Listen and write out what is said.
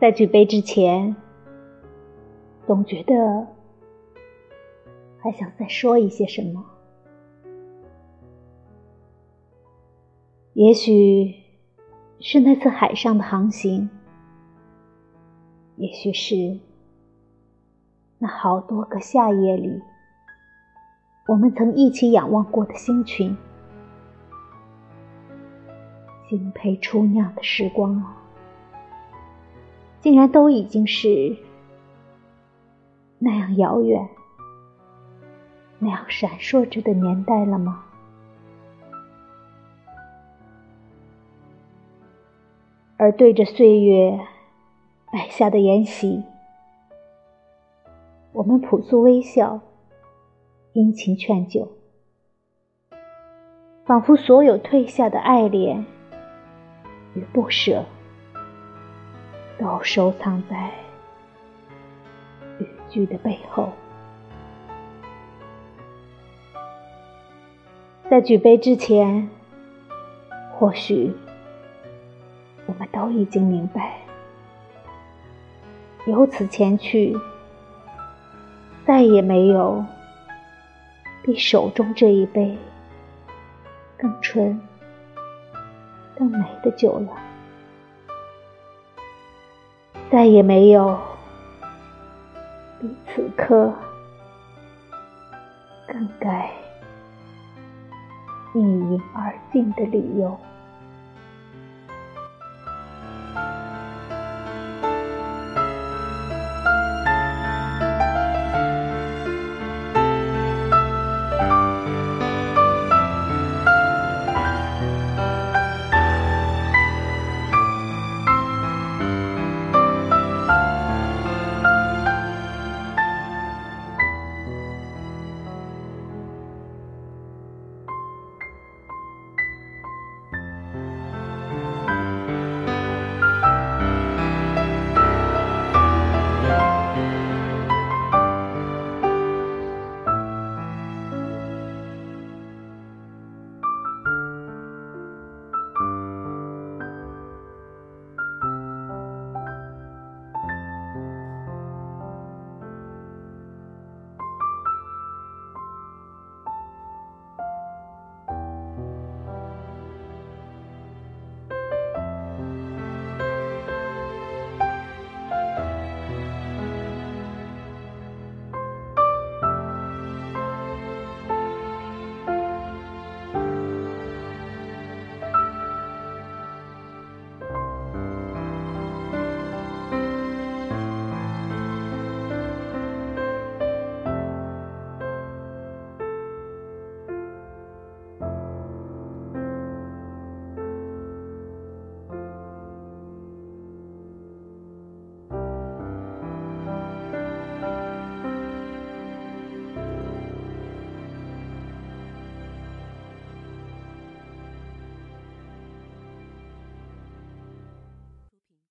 在举杯之前，总觉得还想再说一些什么。也许是那次海上的航行，也许是那好多个夏夜里，我们曾一起仰望过的星群。敬佩初酿的时光啊，竟然都已经是那样遥远、那样闪烁着的年代了吗？而对着岁月摆下的筵席，我们朴素微笑，殷勤劝酒，仿佛所有褪下的爱恋与不舍，都收藏在语句的背后。在举杯之前，或许。我们都已经明白，由此前去，再也没有比手中这一杯更纯、更美的酒了，再也没有比此刻更该一饮而尽的理由。